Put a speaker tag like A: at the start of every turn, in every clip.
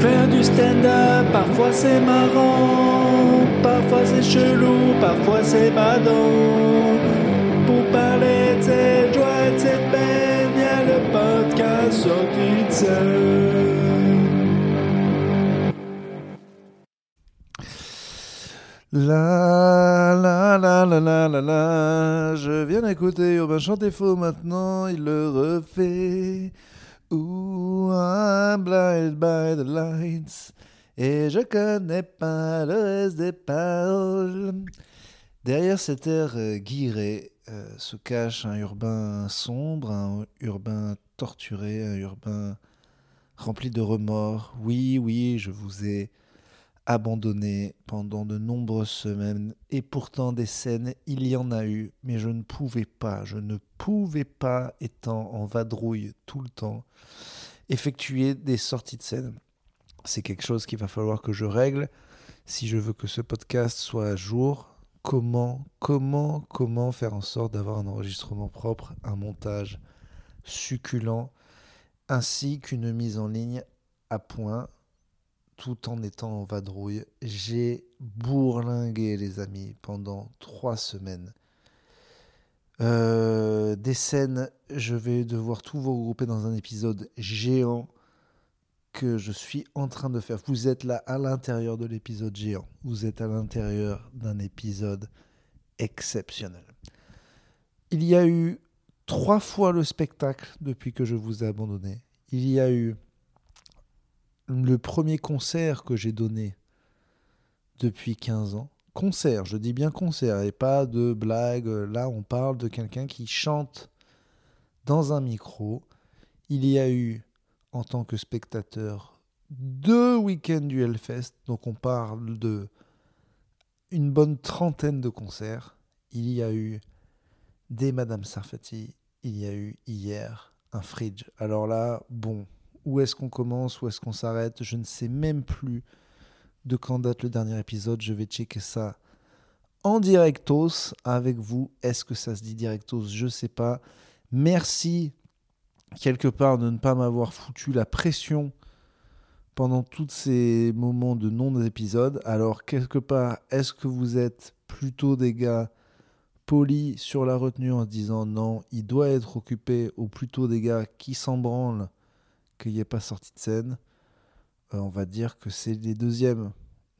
A: Faire du stand-up, parfois c'est marrant, parfois c'est chelou, parfois c'est badant. Pour parler de cette joie et de cette peine, y a le podcast sorti de scène.
B: La la la la la la la, je viens d'écouter Urbain chanter faux maintenant, il le refait. Ooh, I'm blinded by the lights. Et je connais pas le reste des paroles. Derrière cet air euh, guiré euh, se cache un urbain sombre, un urbain torturé, un urbain rempli de remords. Oui, oui, je vous ai abandonné pendant de nombreuses semaines et pourtant des scènes il y en a eu mais je ne pouvais pas je ne pouvais pas étant en vadrouille tout le temps effectuer des sorties de scène. C'est quelque chose qu'il va falloir que je règle. Si je veux que ce podcast soit à jour comment comment comment faire en sorte d'avoir un enregistrement propre un montage succulent ainsi qu'une mise en ligne à point tout en étant en vadrouille. J'ai bourlingué, les amis, pendant trois semaines. Euh, des scènes, je vais devoir tout vous regrouper dans un épisode géant que je suis en train de faire. Vous êtes là à l'intérieur de l'épisode géant. Vous êtes à l'intérieur d'un épisode exceptionnel. Il y a eu trois fois le spectacle depuis que je vous ai abandonné. Il y a eu le premier concert que j'ai donné depuis 15 ans. Concert, je dis bien concert, et pas de blague. Là, on parle de quelqu'un qui chante dans un micro. Il y a eu, en tant que spectateur, deux week-ends du Hellfest. Donc, on parle de une bonne trentaine de concerts. Il y a eu des Madame Sarfati. Il y a eu hier un Fridge. Alors là, bon, où est-ce qu'on commence, où est-ce qu'on s'arrête. Je ne sais même plus de quand date le dernier épisode. Je vais checker ça en directos avec vous. Est-ce que ça se dit directos? Je ne sais pas. Merci quelque part de ne pas m'avoir foutu la pression pendant tous ces moments de non-épisode. Alors, quelque part, est-ce que vous êtes plutôt des gars polis sur la retenue en disant non, il doit être occupé, ou plutôt des gars qui s'en branlent qu'il n'y ait pas sorti de scène. Euh, on va dire que c'est les deuxièmes.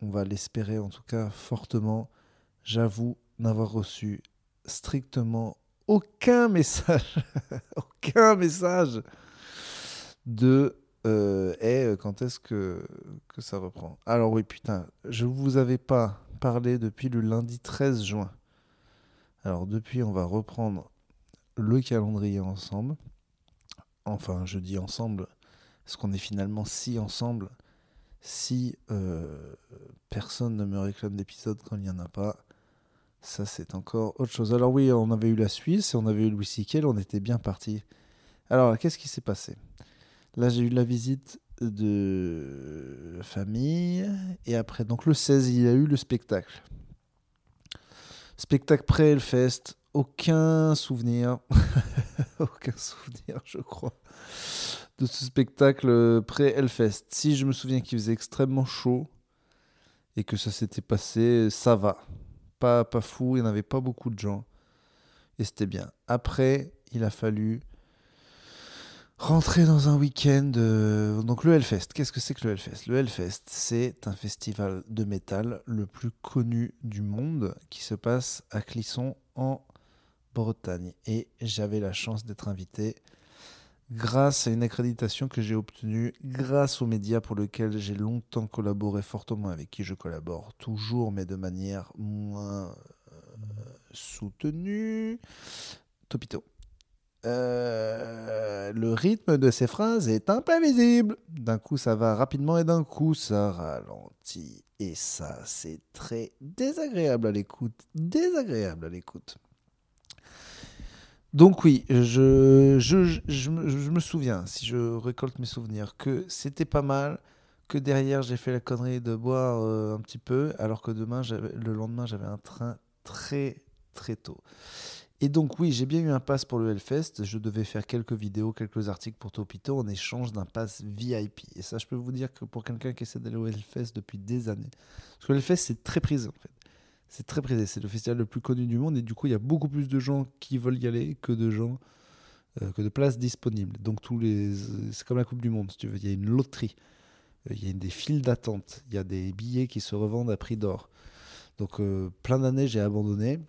B: On va l'espérer en tout cas fortement. J'avoue n'avoir reçu strictement aucun message, aucun message de euh, hey, quand est-ce que, que ça reprend? Alors oui, putain, je ne vous avais pas parlé depuis le lundi 13 juin. Alors depuis, on va reprendre le calendrier ensemble. Enfin, je dis ensemble, parce qu'on est finalement si ensemble, si euh, personne ne me réclame d'épisode quand il n'y en a pas, ça c'est encore autre chose. Alors oui, on avait eu la Suisse, on avait eu Louis C.K., on était bien parti. Alors qu'est-ce qui s'est passé? Là j'ai eu la visite de famille, et après, donc le 16, il y a eu le spectacle. Spectacle pré-Hellfest, aucun souvenir, aucun souvenir je crois de ce spectacle euh, pré-Hellfest. Si je me souviens qu'il faisait extrêmement chaud et que ça s'était passé, ça va. Pas, pas fou, il n'y avait pas beaucoup de gens. Et c'était bien. Après, il a fallu rentrer dans un week-end. Euh, donc le Hellfest, qu'est-ce que c'est que le Hellfest? Le Hellfest, c'est un festival de métal le plus connu du monde qui se passe à Clisson en Bretagne. Et j'avais la chance d'être invité grâce à une accréditation que j'ai obtenue grâce aux médias pour lesquels j'ai longtemps collaboré fortement, avec qui je collabore toujours, mais de manière moins euh, soutenue. Topito. Euh, le rythme de ces phrases est imprévisible. D'un coup, ça va rapidement et d'un coup, ça ralentit. Et ça, c'est très désagréable à l'écoute. Désagréable à l'écoute. Donc oui, je, je, je, me souviens, si je récolte mes souvenirs, que c'était pas mal, que derrière j'ai fait la connerie de boire euh, un petit peu, alors que demain, le lendemain, j'avais un train très très tôt. Et donc oui, j'ai bien eu un pass pour le Hellfest. Je devais faire quelques vidéos, quelques articles pour Topito en échange d'un pass VIP. Et ça, je peux vous dire que pour quelqu'un qui essaie d'aller au Hellfest depuis des années, parce que le Hellfest, c'est très prisé en fait. C'est très prisé. C'est le festival le plus connu du monde et du coup, il y a beaucoup plus de gens qui veulent y aller que de gens, euh, que de places disponibles. Donc tous les, c'est comme la Coupe du Monde, si tu veux. Il y a une loterie. Euh, il y a des files d'attente. Il y a des billets qui se revendent à prix d'or. Donc euh, plein d'années, j'ai abandonné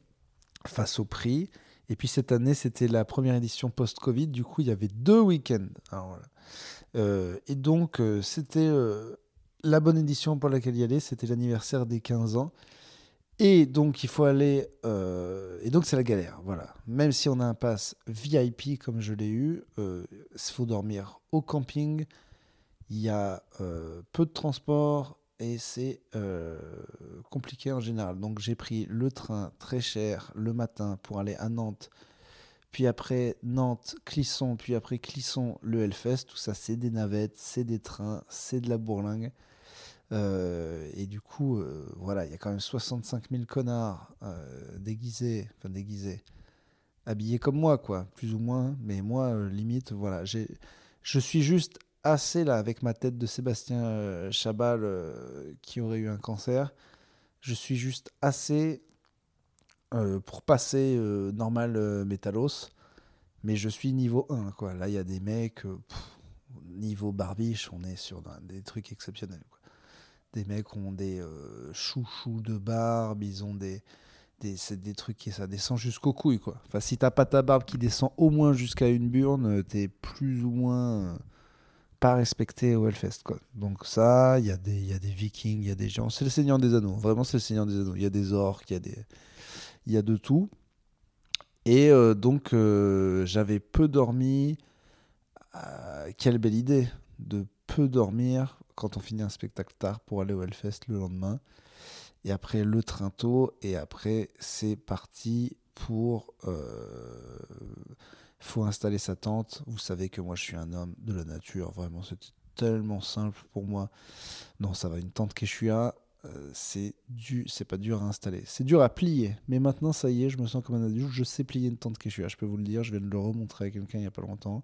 B: face au prix. Et puis cette année, c'était la première édition post-Covid. Du coup, il y avait deux week-ends. Et donc, c'était la bonne édition pour laquelle y aller. C'était l'anniversaire des 15 ans. Et donc, il faut aller. et donc, c'est la galère. Voilà. Même si on a un pass VIP comme je l'ai eu, il faut dormir au camping. Il y a peu de transport et c'est euh, compliqué en général. Donc j'ai pris le train très cher le matin pour aller à Nantes, puis après Nantes, Clisson, puis après Clisson, le Hellfest. Tout ça, c'est des navettes, c'est des trains, c'est de la bourlingue. Euh, et du coup, euh, voilà, il y a quand même 65 000 connards déguisés, enfin déguisés, habillés comme moi, quoi, plus ou moins. Mais moi, limite, voilà, je suis juste assez là avec ma tête de Sébastien euh, Chabal euh, qui aurait eu un cancer. Je suis juste assez euh, pour passer normal métallos, mais je suis niveau 1 quoi. Là il y a des mecs niveau barbiche, on est sur des trucs exceptionnels quoi. Des mecs ont des chouchous de barbe, ils ont des des, des trucs qui ça descend jusqu'aux couilles quoi. Enfin si t'as pas ta barbe qui descend au moins jusqu'à une burne, t'es plus ou moins pas respecté au Hellfest. Quoi. Donc ça, il y, a des, y a des vikings, il y a des gens. C'est le Seigneur des Anneaux. Vraiment, c'est le Seigneur des Anneaux. Il y a des orques, il y, a des... y a de tout. Et euh, donc, euh, j'avais peu dormi. Euh, quelle belle idée de peu dormir quand on finit un spectacle tard pour aller au Hellfest le lendemain. Et après, le train tôt. Et après, c'est parti pour il faut installer sa tente. Vous savez que moi, je suis un homme de la nature. Vraiment, c'était tellement simple pour moi. Non, ça va, une tente Quechua, euh, c'est c'est pas dur à installer. C'est dur à plier. Mais maintenant, ça y est, je me sens comme un adulte. Je sais plier une tente Quechua, je peux vous le dire. Je viens de le remontrer à quelqu'un il y a pas longtemps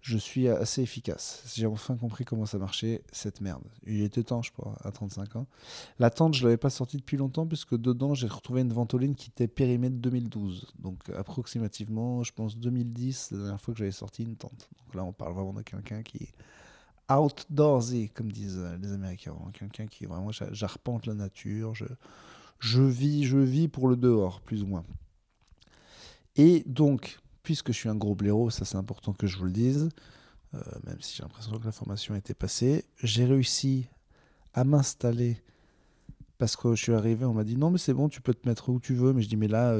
B: je suis assez efficace. J'ai enfin compris comment ça marchait, cette merde. Il était temps, je crois, à 35 ans. La tente, je l'avais pas sortie depuis longtemps, puisque dedans, j'ai retrouvé une ventoline qui était périmée de 2012. Donc, approximativement, je pense 2010, c'est la dernière fois que j'avais sorti une tente. Donc là, on parle vraiment de quelqu'un qui outdoorsy, comme disent les Américains. Quelqu'un qui vraiment, j'arpente la nature, je, je vis, je vis pour le dehors, plus ou moins. Et donc, puisque je suis un gros blaireau, ça c'est important que je vous le dise, euh, même si j'ai l'impression que la formation était passée, j'ai réussi à m'installer parce que je suis arrivé, on m'a dit non mais c'est bon, tu peux te mettre où tu veux, mais je dis mais là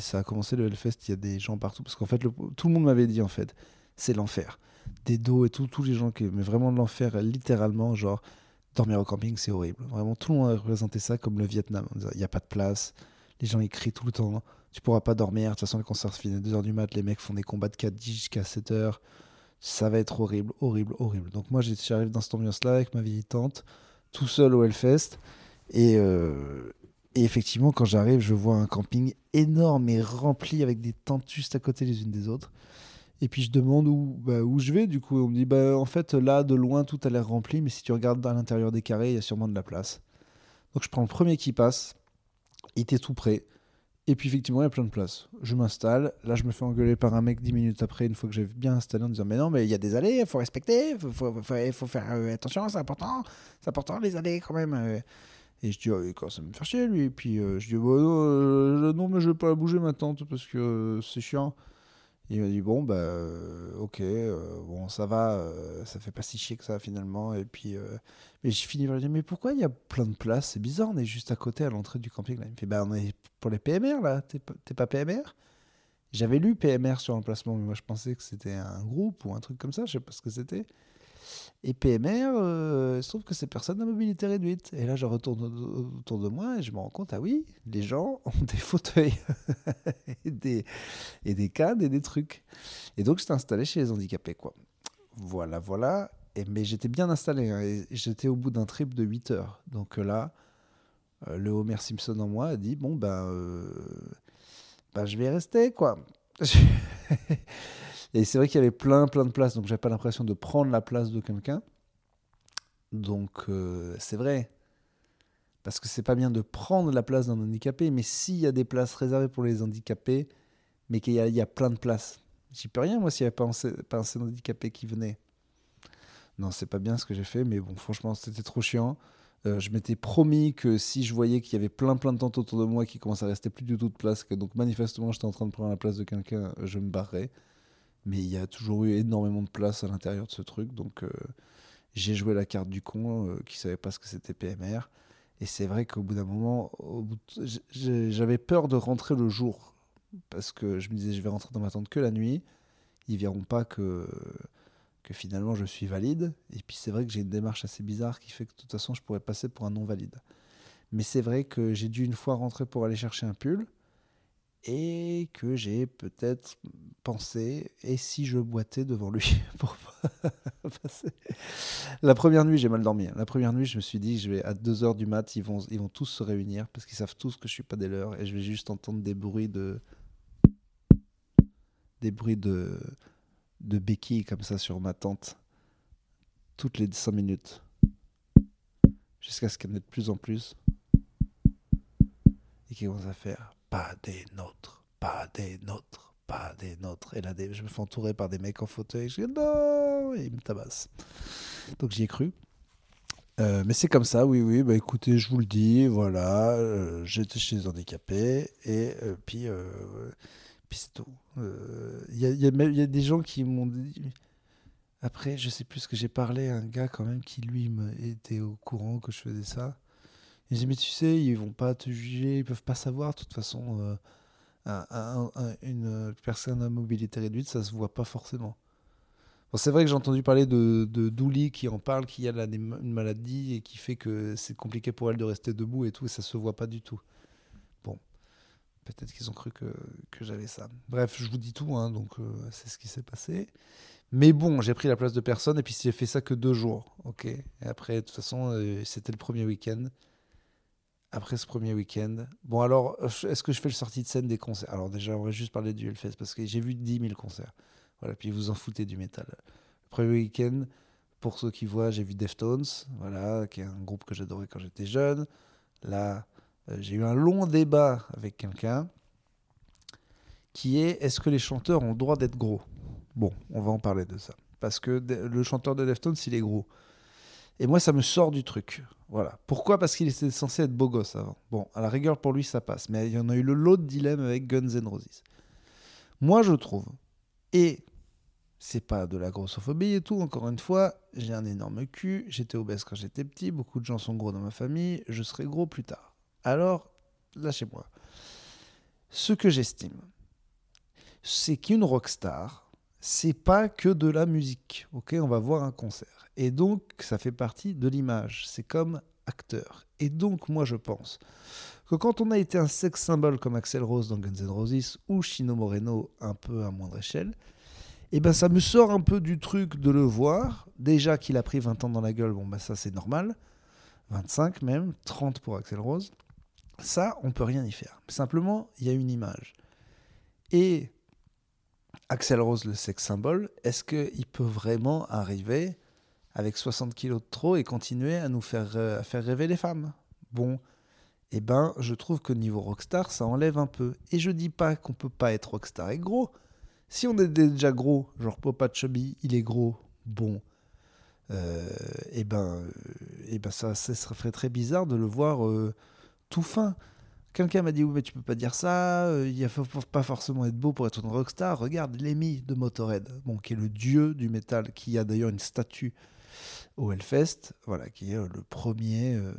B: ça a commencé le Hellfest, il y a des gens partout parce qu'en fait tout le monde m'avait dit en fait c'est l'enfer, des dos et tout, tous les gens qui mais vraiment de l'enfer littéralement genre dormir au camping c'est horrible, vraiment tout le monde a représenté ça comme le Vietnam, il n'y a pas de place, les gens ils crient tout le temps, tu pourras pas dormir. De toute façon, les concerts se finissent à 2h du mat. Les mecs font des combats de 4 jusqu'à 7h. Ça va être horrible, horrible, horrible. Donc, moi, j'arrive dans cette ambiance-là avec ma vieille tante, tout seul au Hellfest. Et, euh, et effectivement, quand j'arrive, je vois un camping énorme et rempli avec des tentes juste à côté les unes des autres. Et puis je demande où, bah, où je vais. Du coup, on me dit bah, en fait, là, de loin, tout a l'air rempli, mais si tu regardes à l'intérieur des carrés, il y a sûrement de la place. Donc je prends le premier qui passe. Il était tout prêt. Et puis effectivement, il y a plein de places. Je m'installe. Là, je me fais engueuler par un mec dix minutes après, une fois que j'ai bien installé, en disant Mais non, mais il y a des allées, il faut respecter, il faut, faire euh, attention, c'est important, c'est important les allées quand même. Euh. Et je dis oh, quand ça me fait chier lui. Et puis euh, je dis bah, Non, mais je vais pas bouger ma tente parce que c'est chiant. Il m'a dit bon bah euh, ok euh, bon ça va euh, ça fait pas si chier que ça finalement. Et puis mais j'ai fini par lui dire mais pourquoi il y a plein de places? C'est bizarre on est juste à côté à l'entrée du camping là. Il me fait bah on est pour les PMR là. T'es pas PMR j'avais lu PMR sur l'emplacement mais moi je pensais que c'était un groupe ou un truc comme ça je sais pas ce que c'était et PMR, euh, il se trouve que c'est personnes à mobilité réduite. Et là, je retourne autour de moi et je me rends compte, ah oui, les gens ont des fauteuils et, des, et des cadres et des trucs. Et donc, j'étais installé chez les handicapés, quoi. Voilà, voilà. Et, mais j'étais bien installé. Hein, j'étais au bout d'un trip de 8 heures. Donc là, euh, le Homer Simpson en moi a dit, bon, ben... bah, je vais rester, quoi. et c'est vrai qu'il y avait plein, plein de places, donc j'avais pas l'impression de prendre la place de quelqu'un. Donc, euh, c'est vrai. Parce que c'est pas bien de prendre la place d'un handicapé, mais s'il y a des places réservées pour les handicapés, mais qu'il y, a plein de places, j'y peux rien, moi, s'il n'y avait pas un, pas handicapé qui venait. Non, c'est pas bien ce que j'ai fait, mais bon, franchement, c'était trop chiant. Euh, je m'étais promis que si je voyais qu'il y avait plein plein de tentes autour de moi qui commençaient à rester plus du tout de place, que donc manifestement j'étais en train de prendre la place de quelqu'un, je me barrais. Mais il y a toujours eu énormément de place à l'intérieur de ce truc, donc euh, j'ai joué la carte du con qui savait pas ce que c'était PMR. Et c'est vrai qu'au bout d'un moment, j'avais peur de rentrer le jour parce que je me disais je vais rentrer dans ma tente que la nuit. Ils verront pas que que finalement je suis valide. Et puis c'est vrai que j'ai une démarche assez bizarre qui fait que de toute façon je pourrais passer pour un non valide. Mais c'est vrai que j'ai dû une fois rentrer pour aller chercher un pull et que j'ai peut-être pensé et si je boitais devant lui pour passer? La première nuit, j'ai mal dormi. La première nuit, je me suis dit, je vais à 2h du mat, ils vont, ils vont tous se réunir parce qu'ils savent tous que je suis pas des leurs et je vais juste entendre des bruits de des bruits de de béquilles comme ça sur ma tente toutes les 5 minutes jusqu'à ce qu'elle ait de plus en plus et qu'il commence à faire pas des nôtres, pas des nôtres, pas des nôtres. Et là, je me fais entourer par des mecs en fauteuil. Je dis non, et ils me tabassent. Donc j'y ai cru. Euh, mais c'est comme ça, oui, oui. Bah écoutez, je vous le dis, voilà, euh, j'étais chez les handicapés et euh, puis c'est tout. Il euh, y, y, a des gens qui m'ont dit. Après, je sais plus ce que j'ai parlé à un gars quand même qui lui était au courant que je faisais ça. Il dit mais tu sais, ils vont pas te juger, ils peuvent pas savoir. De toute façon, euh, une personne à mobilité réduite, ça se voit pas forcément. Bon, c'est vrai que j'ai entendu parler de, de Douli qui en parle, qui a une maladie et qui fait que c'est compliqué pour elle de rester debout et tout, et ça se voit pas du tout. Peut-être qu'ils ont cru que, que j'avais ça. Bref, je vous dis tout, hein, donc euh, c'est ce qui s'est passé. Mais bon, j'ai pris la place de personne et puis j'ai fait ça que deux jours. Ok? Et après, de toute façon, euh, c'était le premier week-end. Après ce premier week-end. Bon, alors, est-ce que je fais le sortie de scène des concerts? Alors, déjà, on va juste parler du Hellfest parce que j'ai vu 10 000 concerts. Voilà, puis vous en foutez du métal. Le premier week-end, pour ceux qui voient, j'ai vu Deftones, voilà, qui est un groupe que j'adorais quand j'étais jeune. Là, euh, j'ai eu un long débat avec quelqu'un qui est est-ce que les chanteurs ont le droit d'être gros? Bon, on va en parler de ça. Parce que le chanteur de Deftones, il est gros. Et moi, ça me sort du truc. Voilà. Pourquoi? Parce qu'il était censé être beau gosse avant. Bon, à la rigueur, pour lui, ça passe. Mais il y en a eu le lot de dilemme avec Guns N' Roses. Moi, je trouve, et c'est pas de la grossophobie et tout, encore une fois, j'ai un énorme cul, j'étais obèse quand j'étais petit, beaucoup de gens sont gros dans ma famille, je serai gros plus tard alors lâchez-moi. Ce que j'estime, c'est qu'une rockstar, c'est pas que de la musique. Ok, on va voir un concert. Et donc, ça fait partie de l'image. C'est comme acteur. Et donc, moi, je pense que quand on a été un sex symbole comme Axel Rose dans Guns N' Roses ou Chino Moreno un peu à moindre échelle, eh ben ça me sort un peu du truc de le voir. Déjà qu'il a pris 20 ans dans la gueule, bon ben ça c'est normal. 25 même, 30 pour Axel Rose. Ça, on peut rien y faire. Simplement, il y a une image. Et Axel Rose, le sex symbole, est-ce qu'il peut vraiment arriver avec 60 kilos de trop et continuer à nous faire, euh, faire rêver les femmes Bon, eh ben, je trouve que niveau rockstar, ça enlève un peu. Et je dis pas qu'on peut pas être rockstar et gros. Si on est déjà gros, genre Popa Chubby, il est gros, bon, euh, eh ben, euh, eh ben ça, ça serait très bizarre de le voir tout fin. Quelqu'un m'a dit oui mais tu peux pas dire ça, euh, il ne faut pas forcément être beau pour être une rockstar. Regarde Lemmy de Motorhead, bon, qui est le dieu du métal, qui a d'ailleurs une statue au Hellfest, voilà, qui est euh, le premier euh,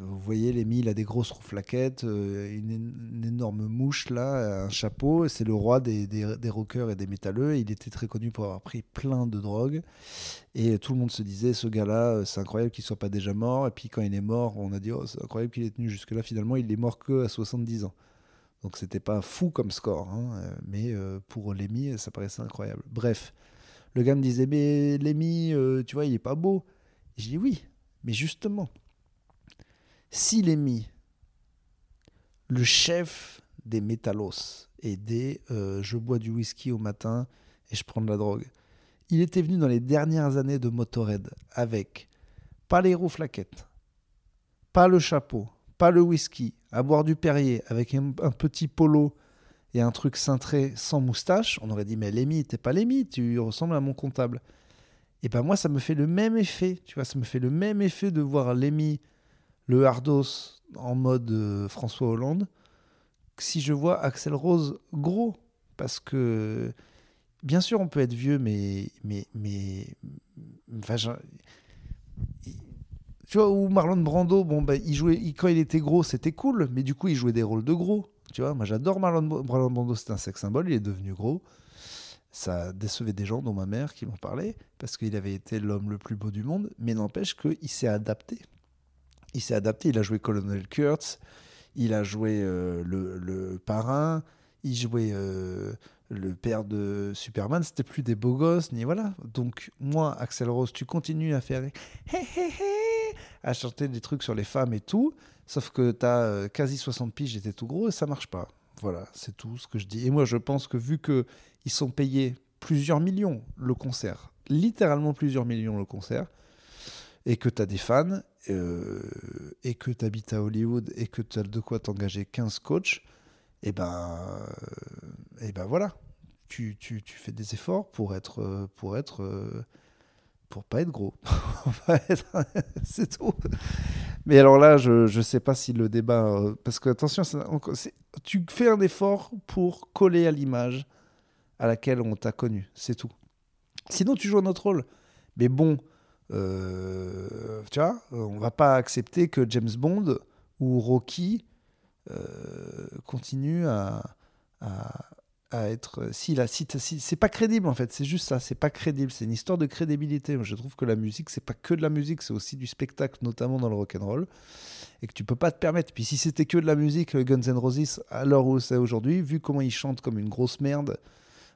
B: vous voyez, Lémi, il a des grosses rouflaquettes, euh, une, énorme mouche là, un chapeau. C'est le roi des, des, rockers et des métalleux. Il était très connu pour avoir pris plein de drogues. Et tout le monde se disait, ce gars-là, c'est incroyable qu'il soit pas déjà mort. Et puis quand il est mort, on a dit, oh, c'est incroyable qu'il ait tenu jusque-là. Finalement, il est mort que à 70 ans. Donc c'était pas fou comme score. Hein, mais pour Lémi, ça paraissait incroyable. Bref, le gars me disait, mais Lémi, tu vois, il est pas beau. J'ai dit, oui, mais justement s'il est mis le chef des métallos et des euh, je bois du whisky au matin et je prends de la drogue. Il était venu dans les dernières années de Motorhead avec pas les roues flaquettes, pas le chapeau, pas le whisky, à boire du Perrier avec un petit polo et un truc cintré sans moustache. On aurait dit mais Lémi, t'es pas Lémi, tu ressembles à mon comptable. Et ben moi ça me fait le même effet, tu vois, ça me fait le même effet de voir Lémi, le hardos en mode euh, François Hollande, que si je vois Axel Rose gros, parce que bien sûr on peut être vieux, mais mais mais tu vois, ou Marlon Brando, bon, bah, il jouait, quand il était gros, c'était cool, mais du coup, il jouait des rôles de gros. Tu vois, moi j'adore Marlon, Brando, c'est un sex symbole, il est devenu gros. Ça décevait des gens, dont ma mère, qui m'en parlait, parce qu'il avait été l'homme le plus beau du monde, mais n'empêche qu'il s'est adapté. Il s'est adapté, il a joué Colonel Kurtz, il a joué euh, le, le parrain, il jouait euh, le père de Superman, c'était plus des beaux gosses, ni voilà. Donc, moi, Axel Rose, tu continues à faire hé hé hé, à chanter des trucs sur les femmes et tout, sauf que t'as euh, quasi 60 piges, j'étais tout gros et ça marche pas. Voilà, c'est tout ce que je dis. Et moi, je pense que vu que ils sont payés plusieurs millions le concert, littéralement plusieurs millions le concert, et que tu as des fans, euh, et que tu habites à Hollywood, et que tu as de quoi t'engager 15 coachs, et ben, euh, et ben voilà, tu, tu, tu fais des efforts pour être, pour être, pour pas être gros. c'est tout. Mais alors là, je ne sais pas si le débat, euh, parce que attention, tu fais un effort pour coller à l'image à laquelle on t'a connu, c'est tout. Sinon, tu joues un autre rôle. Mais bon, euh, tu vois, on va pas accepter que James Bond ou Rocky euh, continue à, à, à être. Si, là, si, c'est pas crédible en fait, c'est juste ça, c'est pas crédible, c'est une histoire de crédibilité. Moi, je trouve que la musique, c'est pas que de la musique, c'est aussi du spectacle, notamment dans le rock'n'roll, et que tu peux pas te permettre. Puis si c'était que de la musique, euh, Guns N' Roses, à l'heure où c'est aujourd'hui, vu comment ils chantent comme une grosse merde,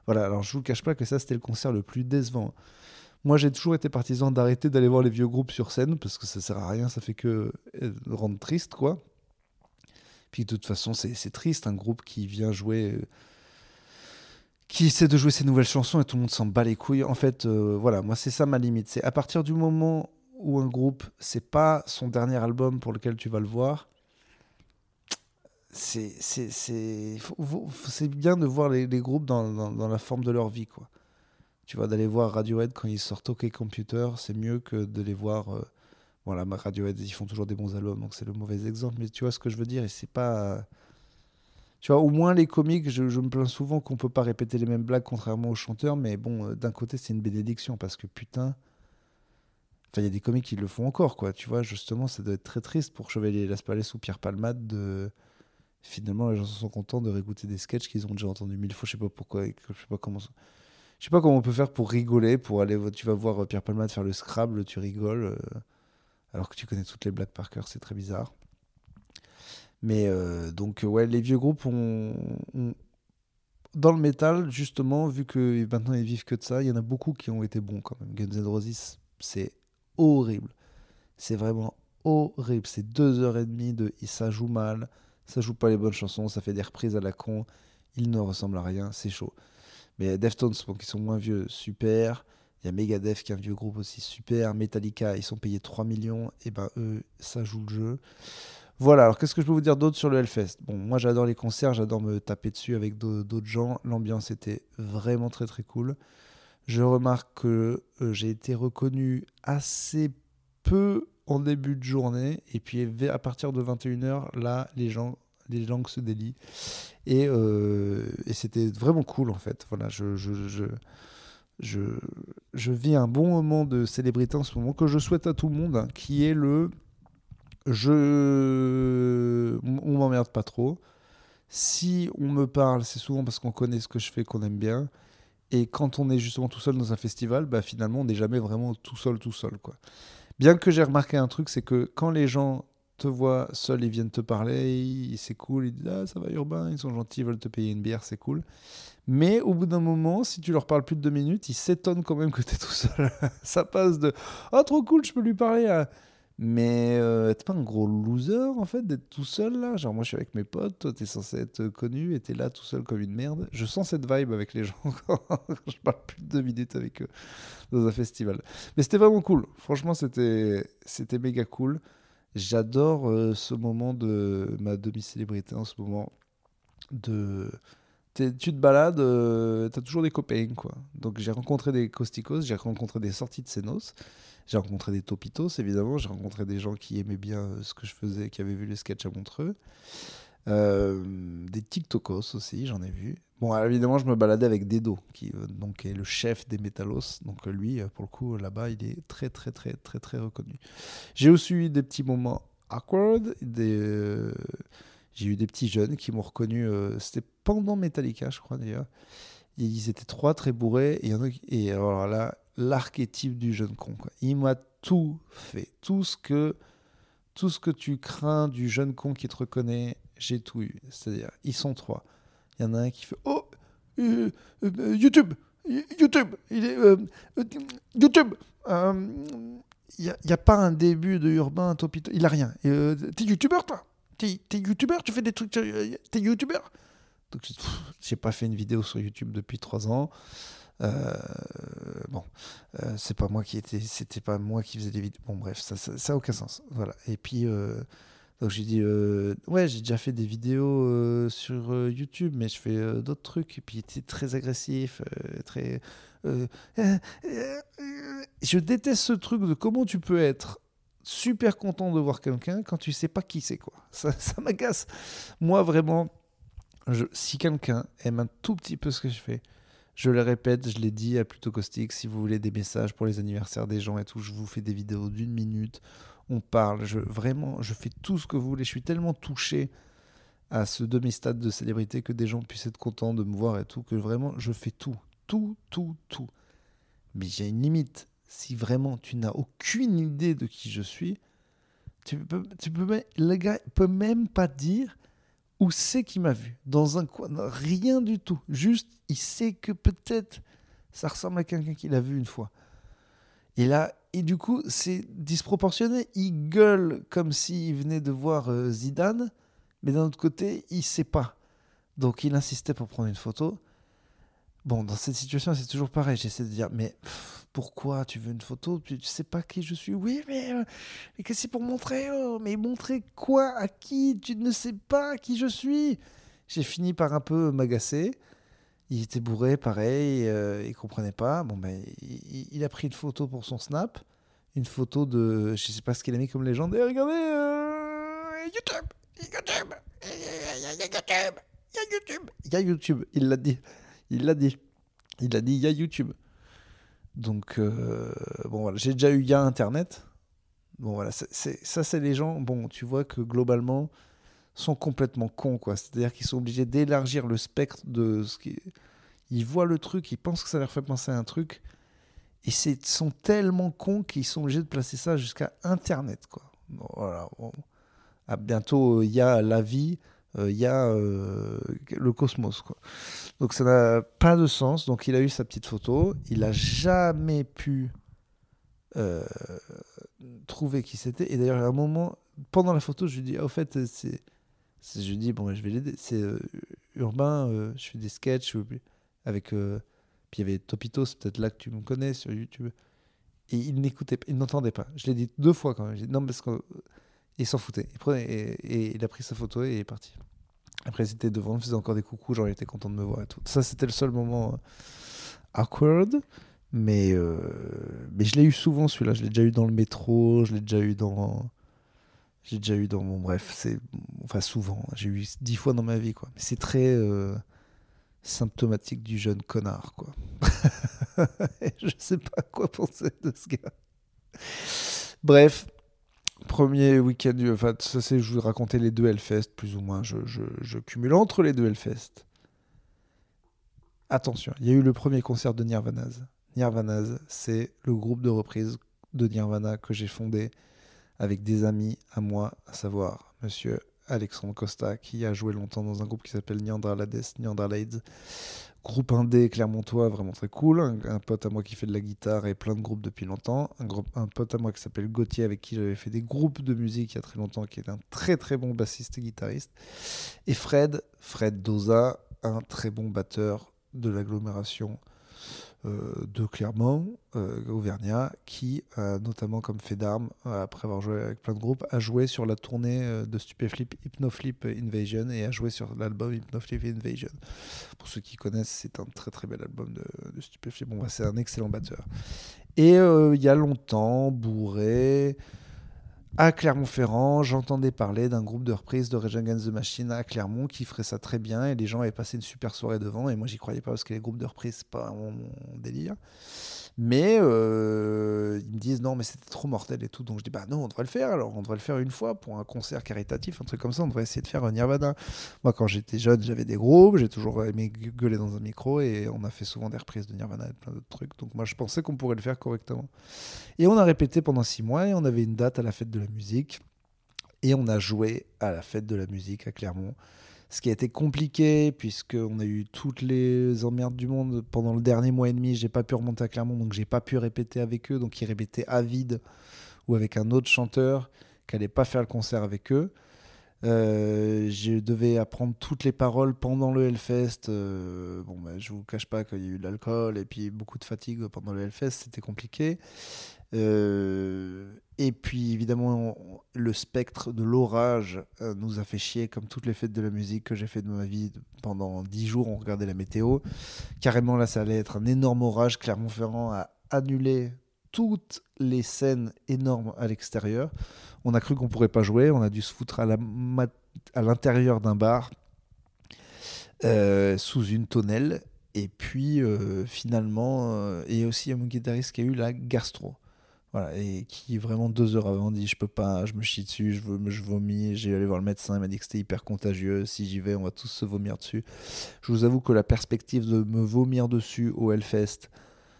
B: voilà, alors je vous cache pas que ça, c'était le concert le plus décevant. Moi, j'ai toujours été partisan d'arrêter d'aller voir les vieux groupes sur scène parce que ça sert à rien, ça fait que euh, rendre triste, quoi. Puis de toute façon, c'est triste, un groupe qui vient jouer, euh, qui essaie de jouer ses nouvelles chansons et tout le monde s'en bat les couilles. En fait, euh, voilà, moi, c'est ça ma limite. C'est à partir du moment où un groupe, c'est pas son dernier album pour lequel tu vas le voir, c'est bien de voir les, groupes dans, dans- la forme de leur vie, quoi. Tu vois, d'aller voir Radiohead quand ils sortent OK Computer, c'est mieux que de les voir. euh, voilà, Radiohead, ils font toujours des bons albums, donc c'est le mauvais exemple. Mais tu vois ce que je veux dire, et c'est pas. Tu vois, au moins les comiques, je, me plains souvent qu'on peut pas répéter les mêmes blagues contrairement aux chanteurs, mais bon, euh, d'un côté, c'est une bénédiction parce que putain. Enfin, il y a des comiques qui le font encore, quoi. Tu vois, justement, ça doit être très triste pour Chevalier Las Palais ou Pierre Palmade de. Finalement, les gens sont contents de réécouter des sketchs qu'ils ont déjà entendus mille fois. Je sais pas pourquoi. Je sais pas comment. Je sais pas comment on peut faire pour rigoler, pour aller. Tu vas voir Pierre Palmade faire le Scrabble, tu rigoles, euh, alors que tu connais toutes les blagues par cœur. C'est très bizarre. Mais euh, donc, euh, ouais, les vieux groupes ont, Dans le métal, justement, vu que maintenant ils vivent que de ça, il y en a beaucoup qui ont été bons quand même. Guns N' Roses, c'est horrible. C'est vraiment horrible. C'est deux heures et demie de. Ça joue mal, ça joue pas les bonnes chansons, ça fait des reprises à la con. Il ne ressemble à rien, c'est chaud. Mais Deftones, bon, qui sont moins vieux, super. Il y a Megadeth qui est un vieux groupe aussi super. Metallica, ils sont payés 3 millions. Et ben eux, ça joue le jeu. Voilà, alors qu'est-ce que je peux vous dire d'autre sur le Hellfest? Bon, moi j'adore les concerts, j'adore me taper dessus avec d'au- d'autres gens. L'ambiance était vraiment très très cool. Je remarque que euh, j'ai été reconnu assez peu en début de journée. Et puis à partir de 21h, là, les gens, les langues se délient. Et, euh, c'était vraiment cool en fait. Voilà, je, je, je, je, je vis un bon moment de célébrité en ce moment que je souhaite à tout le monde, hein, qui est le je on m'emmerde pas trop. Si on me parle, c'est souvent parce qu'on connaît ce que je fais, qu'on aime bien. Et quand on est justement tout seul dans un festival, bah finalement, on n'est jamais vraiment tout seul, tout seul. Quoi. Bien que j'ai remarqué un truc, c'est que quand les gens te voient seul, ils viennent te parler, c'est cool, ils disent Ah, ça va urbain, ils sont gentils, ils veulent te payer une bière, c'est cool. Mais au bout d'un moment, si tu leur parles plus de deux minutes, ils s'étonnent quand même que tu es tout seul. ça passe de Ah, trop cool, je peux lui parler à Mais euh, t'es pas un gros loser en fait d'être tout seul là? Genre moi je suis avec mes potes, toi t'es censé être connu et t'es là tout seul comme une merde. Je sens cette vibe avec les gens quand je parle plus de deux minutes avec eux dans un festival. Mais c'était vraiment cool. Franchement c'était c'était méga cool. J'adore euh, ce moment de ma demi-célébrité en ce moment. De... tu te balades, euh, t'as toujours des copains, quoi. Donc j'ai rencontré des Costicos, j'ai rencontré des sorties de Senos, j'ai rencontré des Topitos, évidemment, j'ai rencontré des gens qui aimaient bien euh, ce que je faisais, qui avaient vu les sketchs à Montreux. des TikTokos aussi, j'en ai vu. Bon, évidemment, je me baladais avec Dedo, qui donc est le chef des Métalos. Donc lui, pour le coup, là-bas, il est très, très, très, très, très reconnu. J'ai aussi eu des petits moments awkward. J'ai eu des petits jeunes qui m'ont reconnu. C'était pendant Metallica, je crois d'ailleurs. Ils étaient trois très bourrés. Et alors là, l'archétype du jeune con. Quoi. Il m'a tout fait. Tout ce que tout ce que tu crains du jeune con qui te reconnaît, j'ai tout eu. C'est-à-dire, ils sont trois. Il y en a un qui fait Oh, euh, euh, YouTube, YouTube, il est, euh, YouTube. Il n'y a, pas un début de urbain, topito, il a rien. t'es youtubeur, toi? T'es es youtubeur Tu fais des trucs T'es youtubeur Donc, j'ai pas fait une vidéo sur YouTube depuis trois ans. Bon, c'est pas moi qui était, c'était pas moi qui faisais des vidéos. Bon, bref, ça, ça, a aucun sens. Voilà. Et puis, donc j'ai dit, euh, ouais, j'ai déjà fait des vidéos euh, sur euh, YouTube, mais je fais d'autres trucs. Et puis il était très agressif, très. je déteste ce truc de comment tu peux être super content de voir quelqu'un quand tu sais pas qui c'est quoi. Ça, ça m'agace. Moi vraiment, si quelqu'un aime un tout petit peu ce que je fais, je le répète, je l'ai dit à Plutôt Caustique, si vous voulez des messages pour les anniversaires des gens et tout, je vous fais des vidéos d'une minute on parle, vraiment, je fais tout ce que vous voulez. Je suis tellement touché à ce demi-stade de célébrité que des gens puissent être contents de me voir et tout, que vraiment, je fais tout, tout, tout, tout. Mais j'ai une limite. Si vraiment tu n'as aucune idée de qui je suis, tu peux, tu peux, le gars peut même pas dire où c'est qu'il m'a vu. Dans un coin, rien du tout. Juste, il sait que peut-être ça ressemble à quelqu'un qu'il a vu une fois. Et là, et du coup, c'est disproportionné. Il gueule comme s'il venait de voir euh, Zidane, mais d'un autre côté, il sait pas. Donc il insistait pour prendre une photo. Bon, dans cette situation, c'est toujours pareil. J'essaie de dire, mais pourquoi tu veux une photo? Tu sais pas qui je suis. Oui, mais, euh, mais que c'est pour montrer? Oh, Mais montrer quoi? À qui? Tu ne sais pas qui je suis. J'ai fini par un peu m'agacer. Il était bourré, pareil, euh, il comprenait pas. Bon, ben, il, a pris une photo pour son Snap, une photo de, je sais pas ce qu'il a mis comme légende. Et regardez, euh, YouTube, YouTube, YouTube, il y a YouTube, il y a YouTube. Il l'a dit, il l'a dit, il a dit, il y a YouTube. Donc euh, bon voilà, j'ai déjà eu il y a Internet. Bon voilà, ça c'est les gens. Bon, tu vois que globalement sont complètement cons, quoi. C'est-à-dire qu'ils sont obligés d'élargir le spectre de ce qui. Ils voient le truc, ils pensent que ça leur fait penser à un truc, et ils sont tellement cons qu'ils sont obligés de placer ça jusqu'à Internet, quoi. voilà. À bientôt, il y a la vie, euh, il y a euh, le cosmos, quoi. Donc ça n'a pas de sens. Donc il a eu sa petite photo, il a jamais pu euh, trouver qui c'était. Et d'ailleurs, à un moment, pendant la photo, je lui dis, ah, au fait, c'est je lui dis, bon, je vais l'aider. C'est euh, urbain, euh, je fais des sketchs avec. Euh, puis il y avait Topito, c'est peut-être là que tu me connais sur YouTube. Et il n'écoutait pas, il n'entendait pas. Je l'ai dit deux fois quand même. Dit, non, parce qu'il s'en foutait. Il il a pris sa photo et il est parti. Après, c'était devant, il faisait encore des coucous, genre il était content de me voir et tout. Ça, c'était le seul moment awkward. Mais, mais je l'ai eu souvent celui-là. Je l'ai déjà eu dans le métro, je l'ai déjà eu dans j'ai déjà eu dans mon bref, c'est enfin souvent, j'ai eu dix fois dans ma vie quoi. C'est très euh, symptomatique du jeune connard quoi. je sais pas quoi penser de ce gars. Bref, premier week-end, enfin ça c'est, je vous raconter les deux Hellfest plus ou moins. Je cumule entre les deux Hellfest. Attention, il y a eu le premier concert de Nirvanaz. Nirvanaz, c'est le groupe de reprise de Nirvana que j'ai fondé avec des amis à moi, à savoir monsieur Alexandre Costa, qui a joué longtemps dans un groupe qui s'appelle Neanderlades, Neanderlades. Groupe indé clermontois, vraiment très cool. Un, pote à moi qui fait de la guitare et plein de groupes depuis longtemps. Un, un pote à moi qui s'appelle Gauthier, avec qui j'avais fait des groupes de musique il y a très longtemps, qui est un très très bon bassiste et guitariste. Et Fred, Fred Doza, un très bon batteur de l'agglomération de Clermont, euh, Auvergnat, qui, notamment comme fait d'armes, euh, après avoir joué avec plein de groupes, a joué sur la tournée de Stupéflip Hypnoflip Invasion et a joué sur l'album Hypnoflip Invasion. Pour ceux qui connaissent, c'est un très très bel album de, de Stupéflip. Bon, bah, c'est un excellent batteur. Et il y a longtemps, bourré à Clermont-Ferrand, j'entendais parler d'un groupe de reprise de Rage Against the Machine à Clermont qui ferait ça très bien et les gens avaient passé une super soirée devant et moi j'y croyais pas parce que les groupes de reprise c'est pas mon délire. Mais euh, ils me disent non, mais c'était trop mortel et tout. Donc je dis bah non, on devrait le faire. Alors on devrait le faire une fois pour un concert caritatif, un truc comme ça. On devrait essayer de faire un Nirvana. Moi, quand j'étais jeune, j'avais des groupes. J'ai toujours aimé gueuler dans un micro et on a fait souvent des reprises de Nirvana et plein d'autres trucs. Donc moi, je pensais qu'on pourrait le faire correctement. Et on a répété pendant six mois et on avait une date à la fête de la musique. Et on a joué à la fête de la musique à Clermont. Ce qui a été compliqué, puisqu'on a eu toutes les emmerdes du monde pendant le dernier mois et demi. J'ai pas pu remonter à Clermont, donc j'ai pas pu répéter avec eux. Donc ils répétaient à vide ou avec un autre chanteur qui allait pas faire le concert avec eux. Euh, je devais apprendre toutes les paroles pendant le Hellfest. Euh, bon, bah, je vous cache pas qu'il y a eu de l'alcool et puis beaucoup de fatigue pendant le Hellfest, c'était compliqué. Euh, et puis évidemment, le spectre de l'orage euh, nous a fait chier, comme toutes les fêtes de la musique que j'ai fait de ma vie. Pendant dix jours, on regardait la météo. Carrément, là, ça allait être un énorme orage. Clermont-Ferrand a annulé toutes les scènes énormes à l'extérieur. On a cru qu'on pourrait pas jouer. On a dû se foutre à l'intérieur d'un bar euh, sous une tonnelle. Et puis finalement, il y a aussi un guitariste qui a eu la gastro. Voilà, et qui vraiment deux heures avant dit je peux pas, je me chie dessus, je, je vomis, j'ai allé voir le médecin, il m'a dit que c'était hyper contagieux, si j'y vais on va tous se vomir dessus. Je vous avoue que la perspective de me vomir dessus au Hellfest,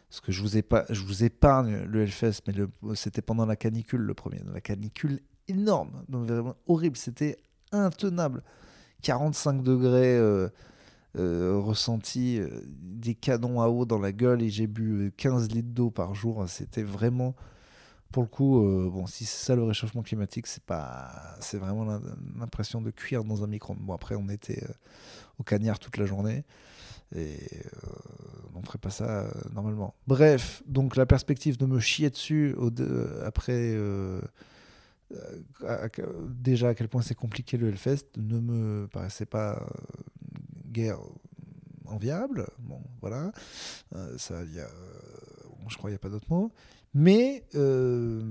B: parce que je vous, pas, je vous épargne le Hellfest, mais c'était pendant la canicule le premier, la canicule énorme, donc vraiment horrible, c'était intenable. 45 degrés euh, euh, ressenti, euh, des canons à eau dans la gueule et j'ai bu 15 litres d'eau par jour, c'était vraiment pour le coup, euh, bon, si c'est ça le réchauffement climatique, c'est pas, c'est vraiment l'impression de cuire dans un micro Bon, après, on était euh, au cagnard toute la journée et euh, on ferait pas ça normalement. Bref, donc la perspective de me chier dessus après. déjà à quel point c'est compliqué le Hellfest ne me paraissait pas guère enviable. Bon, voilà. ça, y a, je crois qu'il n'y a pas d'autre mot. Mais, euh,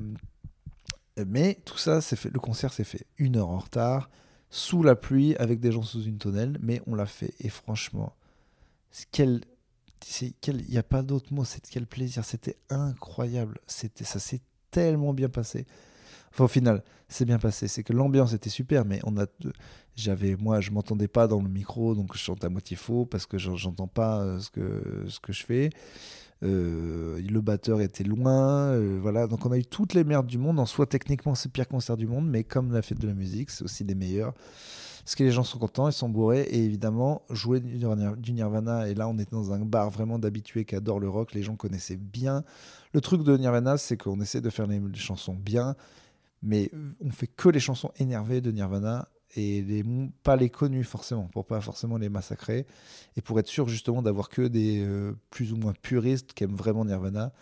B: mais tout ça, c'est fait. Le concert s'est fait une heure en retard, sous la pluie, avec des gens sous une tonnelle, mais on l'a fait. Et franchement, quel, il n'y a pas d'autre mot. C'est quel plaisir. C'était incroyable. C'était, ça s'est tellement bien passé. Enfin, au final, c'est bien passé. C'est que l'ambiance était super, mais on a, j'avais, moi, je m'entendais pas dans le micro, donc je chante à moitié faux parce que j'entends pas euh, ce que je fais. Euh, le batteur était loin, euh, voilà. Donc on a eu toutes les merdes du monde. En soi, techniquement, c'est le pire concert du monde, mais comme la fête de la musique, c'est aussi des meilleurs. Parce que les gens sont contents, ils sont bourrés, et évidemment, jouer du Nirvana, et là on était dans un bar vraiment d'habitués qui adorent le rock, les gens connaissaient bien. Le truc de Nirvana, c'est qu'on essaie de faire les chansons bien, mais on fait que les chansons énervées de Nirvana, et pas les connus forcément, pour pas forcément les massacrer, et pour être sûr justement d'avoir que des euh, plus ou moins puristes qui aiment vraiment Nirvana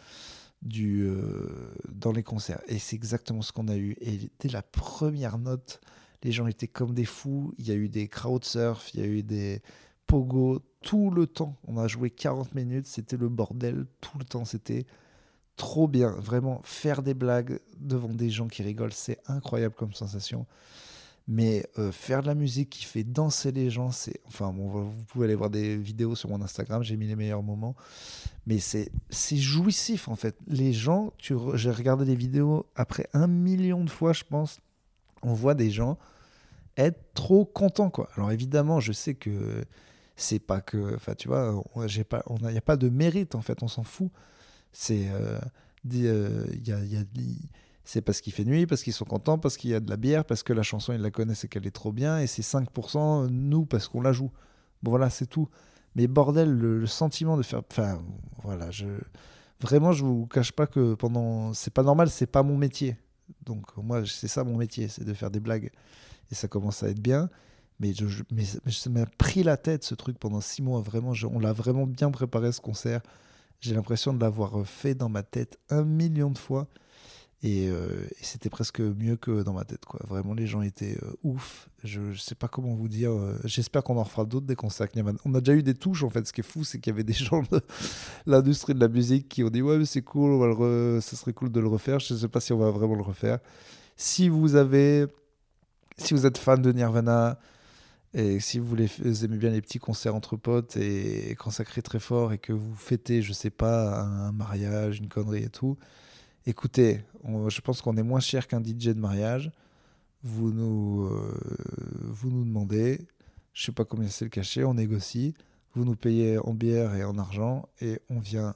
B: du, euh, dans les concerts. Et c'est exactement ce qu'on a eu. Et dès la première note, les gens étaient comme des fous. Il y a eu des crowd surf, il y a eu des pogo tout le temps. On a joué 40 minutes, c'était le bordel tout le temps. C'était trop bien. Vraiment, faire des blagues devant des gens qui rigolent, c'est incroyable comme sensation. Mais euh, faire de la musique qui fait danser les gens, c'est. Enfin, bon, vous pouvez aller voir des vidéos sur mon Instagram, j'ai mis les meilleurs moments. Mais c'est jouissif, en fait. Les gens, j'ai regardé des vidéos après un million de fois, je pense. On voit des gens être trop contents, quoi. Alors, évidemment, je sais que c'est pas que. Enfin, tu vois, il n'y a pas de mérite, en fait, on s'en fout. C'est. Euh, euh, il y a c'est parce qu'il fait nuit, parce qu'ils sont contents, parce qu'il y a de la bière, parce que la chanson, ils la connaissent et qu'elle est trop bien, et c'est 5% nous parce qu'on la joue. Voilà, c'est tout. Mais bordel, le, sentiment de faire. Enfin, voilà, je. Vraiment, je vous cache pas que pendant. C'est pas normal, c'est pas mon métier. Donc, moi, c'est ça mon métier, c'est de faire des blagues. Et ça commence à être bien. Mais, je, mais, ça m'a pris la tête ce truc pendant six mois. Vraiment, on l'a vraiment bien préparé ce concert. J'ai l'impression de l'avoir fait dans ma tête un million de fois. Euh, et, c'était presque mieux que dans ma tête. Quoi. Vraiment, les gens étaient euh, ouf. Je ne sais pas comment vous dire. Euh, j'espère qu'on en refera d'autres des concerts. On a déjà eu des touches, en fait. Ce qui est fou, c'est qu'il y avait des gens de l'industrie de la musique qui ont dit Ouais, c'est cool, on va ça serait cool de le refaire. Je ne sais pas si on va vraiment le refaire. Si vous avez. Si vous êtes fan de Nirvana, et si vous, voulez, aimez bien les petits concerts entre potes et, consacrés très fort et que vous fêtez, je sais pas, un mariage, une connerie et tout, écoutez, je pense qu'on est moins cher qu'un DJ de mariage. Vous nous, euh, vous nous demandez, je sais pas combien c'est le cachet, on négocie. Vous nous payez en bière et en argent et on vient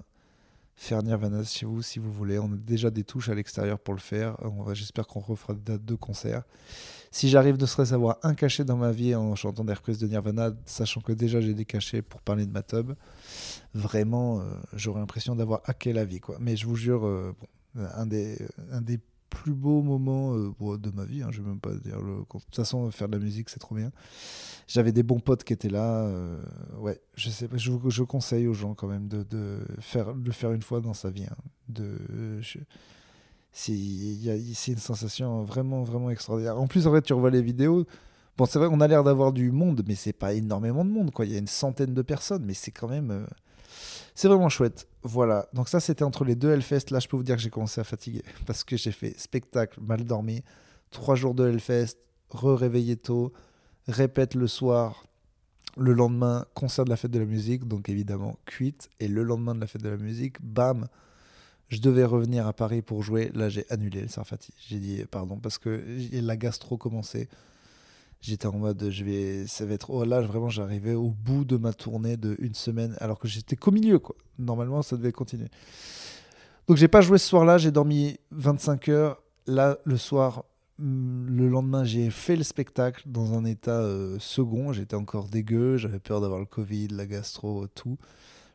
B: faire Nirvana chez vous si vous voulez. On a déjà des touches à l'extérieur pour le faire. J'espère qu'on refera des dates de concert. Si j'arrive ne serait-ce avoir un cachet dans ma vie en chantant des reprises de Nirvana, sachant que déjà j'ai des cachets pour parler de ma tub, vraiment, euh, j'aurais l'impression d'avoir hacké la vie. Quoi. Mais je vous jure, euh, un, des, un des plus beaux moments euh, de ma vie, hein, je vais même pas dire. Le... De toute façon, faire de la musique, c'est trop bien. J'avais des bons potes qui étaient là. ouais, je sais je, je, conseille aux gens quand même de, de, faire, le faire une fois dans sa vie. Hein. de, c'est une sensation vraiment, vraiment extraordinaire. En plus, en fait, tu revois les vidéos. Bon, c'est vrai qu'on a l'air d'avoir du monde, mais c'est pas énormément de monde. Quoi. Il y a une centaine de personnes, mais c'est quand même. C'est vraiment chouette. Voilà. Donc, ça, c'était entre les deux Hellfest. Là, je peux vous dire que j'ai commencé à fatiguer parce que j'ai fait spectacle, mal dormi, trois jours de Hellfest, re-réveillé tôt, répète le soir, le lendemain, concert de la fête de la musique, donc évidemment, cuite. Et le lendemain de la fête de la musique, bam, je devais revenir à Paris pour jouer. Là, j'ai annulé le Sarfati. J'ai dit pardon parce que la gastro commençait. J'étais en mode, je vais, ça va être. Oh là, vraiment, j'arrivais au bout de ma tournée de une semaine, alors que j'étais qu'au milieu, quoi. Normalement, ça devait continuer. Donc, j'ai pas joué ce soir-là. J'ai dormi 25 heures. Là, le soir, hmm, le lendemain, j'ai fait le spectacle dans un état euh, second. J'étais encore dégueu. J'avais peur d'avoir le Covid, la gastro, tout.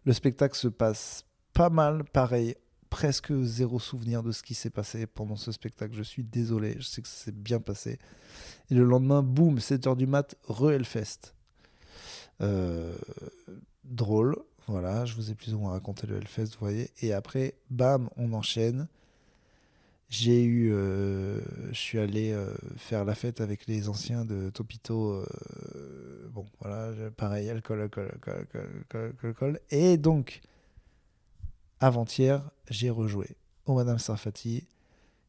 B: Le spectacle se passe pas mal, pareil, presque zéro souvenir de ce qui s'est passé pendant ce spectacle. Je suis désolé, je sais que ça s'est bien passé. Et le lendemain, boum, 7h du mat, re-Hellfest. Euh, drôle, voilà, je vous ai plus ou moins raconté le Hellfest, vous voyez. Et après, bam, on enchaîne. J'ai eu, euh, je suis allé euh, faire la fête avec les anciens de Topito. bon, voilà, pareil, alcool, alcool, alcool, alcool, alcool. Et donc, avant-hier, j'ai rejoué au Madame Sarfati.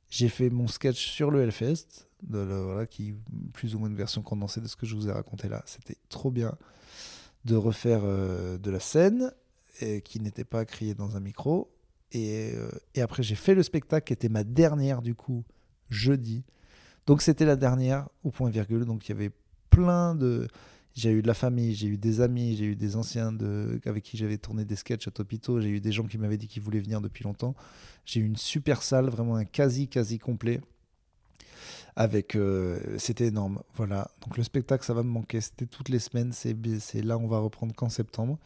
B: J'ai fait mon sketch sur le Hellfest, de voilà, qui plus ou moins une version condensée de ce que je vous ai raconté là. C'était trop bien de refaire euh, de la scène qui n'était pas criée dans un micro. Et, euh, et après, j'ai fait le spectacle qui était ma dernière du coup, jeudi. Donc c'était la dernière au point virgule. Donc il y avait plein de j'ai eu de la famille, j'ai eu des amis, j'ai eu des anciens avec qui j'avais tourné des sketchs à Topito, j'ai eu des gens qui m'avaient dit qu'ils voulaient venir depuis longtemps. J'ai eu une super salle, vraiment un quasi, quasi complet. Avec, euh, c'était énorme, voilà. Donc le spectacle, ça va me manquer. C'était toutes les semaines. C'est, c'est là, on va reprendre qu'en septembre.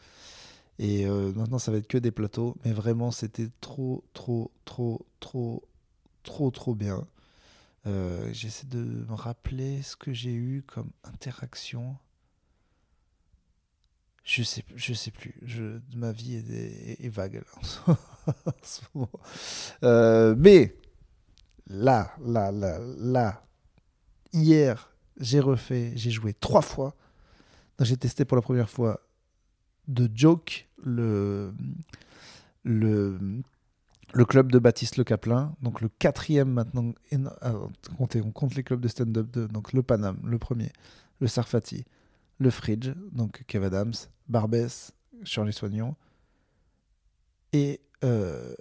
B: Et euh, maintenant, ça va être que des plateaux. Mais vraiment, c'était trop, trop, trop, trop, trop, trop bien. Euh, j'essaie de me rappeler ce que j'ai eu comme interaction. Je sais, je sais plus. Je, ma vie est, vague là, euh, mais là, là, là, là, hier, j'ai refait, j'ai joué trois fois. J'ai testé pour la première fois de Joke, le, le, le club de Baptiste Le Caplin, donc le quatrième maintenant. on compte les clubs de stand-up, donc le Paname, le premier, le Sarfati, le Fridge, donc Kev Adams, Barbès, Shirley Soignon, et, euh,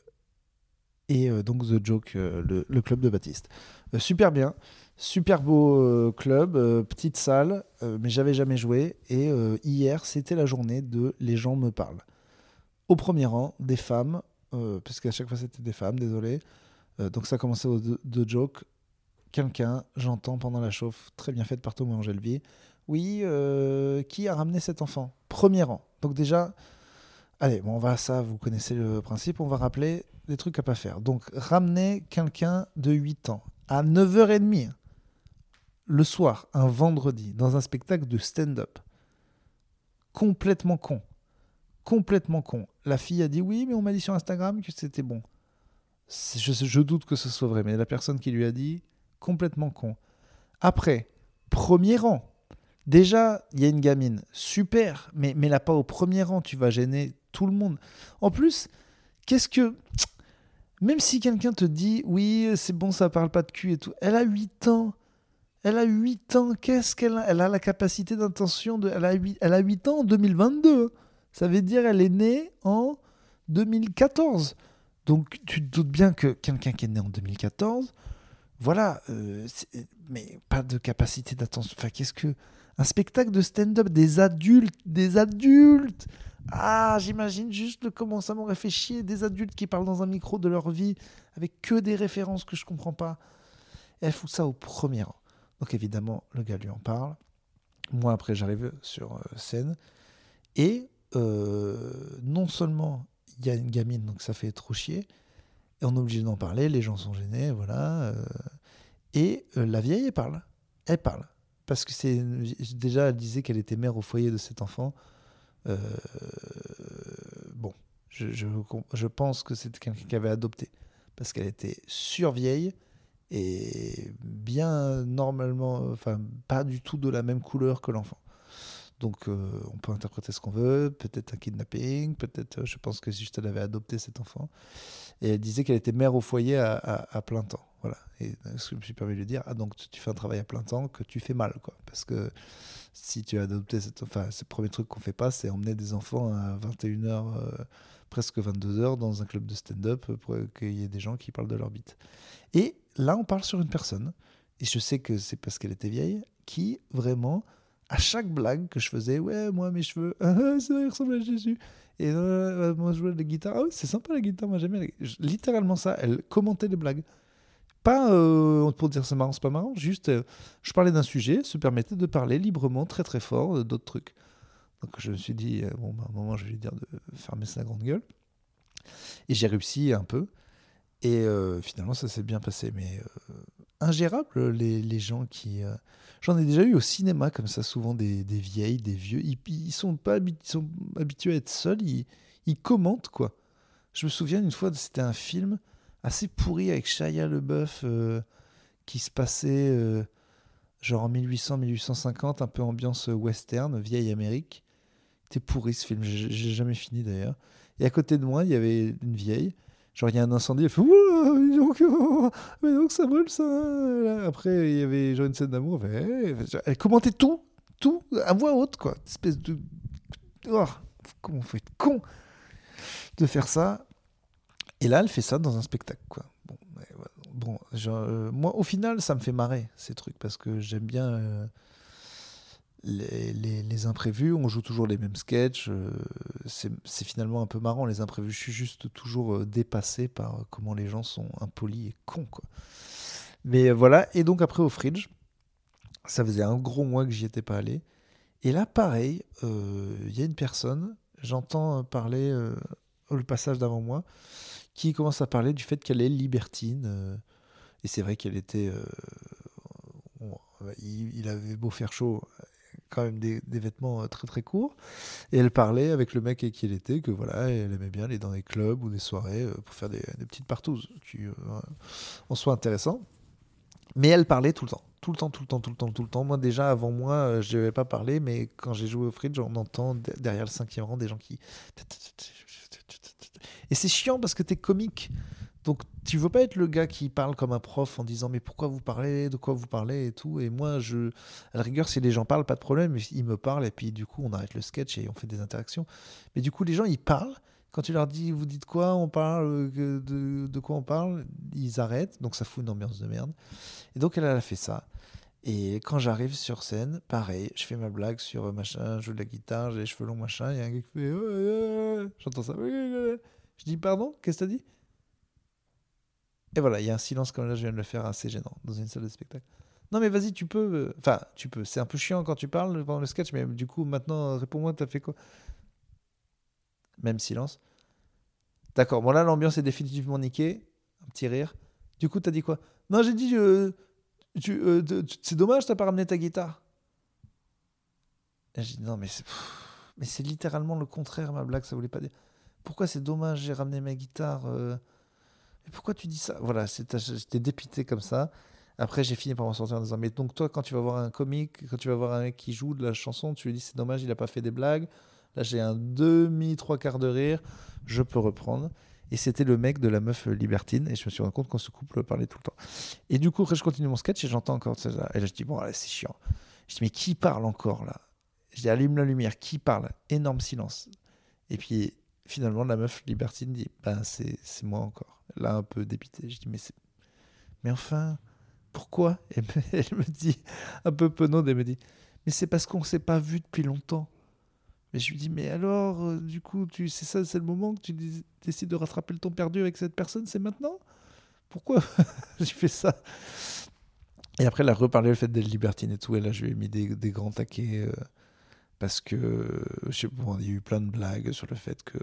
B: et euh, donc The Joke, euh, le, club de Baptiste. super bien, super beau club, petite salle, mais j'avais jamais joué. Et hier, c'était la journée de Les gens me parlent. Au premier rang, des femmes, parce qu'à chaque fois c'était des femmes, désolé. Donc ça a commencé au de joke. Quelqu'un, j'entends pendant la chauffe, très bien faite par Thomas Angelvier. Oui, euh, qui a ramené cet enfant? Premier rang. Donc déjà, allez, bon, on va à ça, vous connaissez le principe, on va rappeler les trucs à pas faire. Donc ramener quelqu'un de 8 ans à 9h30 le soir, un vendredi, dans un spectacle de stand-up. Complètement con. Complètement con. La fille a dit oui, mais on m'a dit sur Instagram que c'était bon. Je doute que ce soit vrai, mais la personne qui lui a dit, complètement con. Après, premier rang. Déjà, il y a une gamine, super, mais, mais là pas au premier rang, tu vas gêner tout le monde. En plus, qu'est-ce que... Même si quelqu'un te dit, oui, c'est bon, ça parle pas de cul et tout, elle a 8 ans. Elle a 8 ans, qu'est-ce qu'elle a? Elle a la capacité d'intention de... Elle a, 8... elle a 8 ans en 2022. Ça veut dire elle est née en 2014. Donc tu te doutes bien que quelqu'un qui est né en 2014, voilà, euh, c'est- mais pas de capacité d'attention. Enfin, qu'est-ce que. Un spectacle de stand-up des adultes, des adultes Ah, j'imagine juste le comment ça m'aurait fait chier des adultes qui parlent dans un micro de leur vie avec que des références que je comprends pas. Et elle fout ça au premier rang. Donc évidemment, le gars lui en parle. Moi, après, j'arrive sur euh, scène. Et euh, non seulement il y a une gamine, donc ça fait trop chier, on est obligé d'en parler, les gens sont gênés, voilà. euh, et euh, la vieille, elle parle. Elle parle. Parce que c'est. Déjà, elle disait qu'elle était mère au foyer de cet enfant. Euh, bon, je pense que c'était quelqu'un qui avait adopté. Parce qu'elle était survieille et bien normalement, enfin, pas du tout de la même couleur que l'enfant. Donc, euh, on peut interpréter ce qu'on veut, peut-être un kidnapping, peut-être, euh, je pense que juste elle avait adopté cet enfant. Et elle disait qu'elle était mère au foyer à, à- plein temps. Voilà. Et euh, ce que je me suis permis de lui dire, ah, donc tu fais un travail à plein temps que tu fais mal, quoi. Parce que si tu as adopté cet enfin, c'est le premier truc qu'on fait pas, c'est emmener des enfants à 21h, euh, presque 22h dans un club de stand-up pour qu'il y ait des gens qui parlent de leur bite. Et là, on parle sur une personne, et je sais que c'est parce qu'elle était vieille, qui vraiment, à chaque blague que je faisais, ouais, moi, mes cheveux, ah, ça ressemble à Jésus. Et euh, moi, je jouais de la guitare, ah c'est sympa la guitare, moi j'aime bien. la Littéralement ça, elle commentait les blagues. Pas euh, pour dire c'est marrant, c'est pas marrant, juste euh, je parlais d'un sujet, se permettait de parler librement, très très fort, euh, d'autres trucs. Donc je me suis dit, euh, bon, bah, à un moment, je vais lui dire de fermer sa grande gueule. Et j'ai réussi un peu. Et euh, finalement, ça s'est bien passé. Mais euh, ingérable, les, les gens qui. J'en ai déjà eu au cinéma, comme ça, souvent des, des vieilles, des vieux. Ils, sont pas ils sont habitués à être seuls, ils, ils commentent, quoi. Je me souviens une fois, c'était un film assez pourri avec Shia LeBeouf euh, qui se passait euh, genre en 1800-1850, un peu ambiance western, vieille Amérique. C'était pourri ce film, j'ai jamais fini d'ailleurs. Et à côté de moi, il y avait une vieille. Genre, il y a un incendie, elle fait oh, mais donc ça brûle ça. Après, il y avait genre une scène d'amour. Elle, commentait tout, tout à voix haute, quoi. Espèce de. Oh, comment on fait être con de faire ça. Et là, elle fait ça dans un spectacle, quoi. Bon, bon euh, moi, au final, ça me fait marrer ces trucs parce que j'aime bien. euh, les, imprévus, on joue toujours les mêmes sketchs. euh, c'est finalement un peu marrant, les imprévus. Je suis juste toujours euh, dépassé par comment les gens sont impolis et cons. Quoi. Mais euh, voilà, et donc après au Fridge, ça faisait un gros mois que j'y étais pas allé. Et là, pareil, il y a une personne, j'entends parler euh, au passage d'avant moi, qui commence à parler du fait qu'elle est libertine. et c'est vrai qu'elle était. il avait beau faire chaud, quand même des, vêtements euh, très très courts. Et elle parlait avec le mec avec qui elle était que voilà, elle aimait bien aller dans des clubs ou des soirées euh, pour faire des, petites partouzes qui euh, en soient intéressantes. Mais elle parlait tout le temps, tout le temps, tout le temps, tout le temps, tout le temps. Moi déjà avant moi, je n'avais pas parlé, mais quand j'ai joué au fridge, on entend de- derrière le cinquième rang des gens qui et c'est chiant parce que t'es comique. Donc tu veux pas être le gars qui parle comme un prof en disant mais pourquoi vous parlez, de quoi vous parlez et tout? Et moi, je, à la rigueur, si les gens parlent, pas de problème, ils me parlent et puis du coup on arrête le sketch et on fait des interactions. Mais du coup les gens ils parlent. Quand tu leur dis vous dites quoi, on parle, euh, de, de quoi on parle, ils arrêtent. Donc ça fout une ambiance de merde. Et donc elle, a fait ça. Et quand j'arrive sur scène, pareil, je fais ma blague sur euh, machin, je joue de la guitare, j'ai les cheveux longs, machin. Il y a un gars qui fait. J'entends ça. Je dis pardon, qu'est-ce que t'as dit? Et voilà, il y a un silence comme là, je viens de le faire assez gênant dans une salle de spectacle. Non, mais vas-y, tu peux. euh, Enfin, tu peux. C'est un peu chiant quand tu parles pendant le sketch, mais du coup, maintenant, réponds-moi, t'as fait quoi? Même silence. D'accord, bon là, l'ambiance est définitivement niquée. Un petit rire. Du coup, t'as dit quoi? Non, j'ai dit, euh, euh, c'est dommage, t'as pas ramené ta guitare. J'ai dit, non, mais c'est, mais c'est littéralement le contraire, ma blague, ça voulait pas dire. Pourquoi c'est dommage, j'ai ramené ma guitare Mais pourquoi tu dis ça? Voilà, j'étais dépité comme ça. Après, j'ai fini par m'en sortir en disant, mais donc toi, quand tu vas voir un comique, quand tu vas voir un mec qui joue de la chanson, tu lui dis, c'est dommage, il a pas fait des blagues. Là, j'ai un demi, trois quarts de rire, je peux reprendre. Et c'était le mec de la meuf libertine, et je me suis rendu compte qu'on se couple parlait tout le temps. Et du coup, après, je continue mon sketch et j'entends encore ça. Et là, je dis, bon, c'est chiant. Je dis, mais qui parle encore là? Je dis, allume la lumière, qui parle? Énorme silence. Et puis, finalement, la meuf libertine dit, ben, c'est moi encore. Là, un peu dépité. Je dis, mais. Mais enfin, pourquoi? Elle me dit, un peu penaude, elle me dit, mais c'est parce qu'on ne s'est pas vu depuis longtemps. Mais je lui dis, mais alors, euh, du coup, tu c'est ça, c'est le moment que tu dé- décides de rattraper le temps perdu avec cette personne, c'est maintenant? Pourquoi? J'ai fait ça Et après, elle a reparlé le fait d'être libertine et tout, et là, je lui ai mis des, des grands taquets, euh, parce que, je sais pas, y a eu plein de blagues sur le fait que...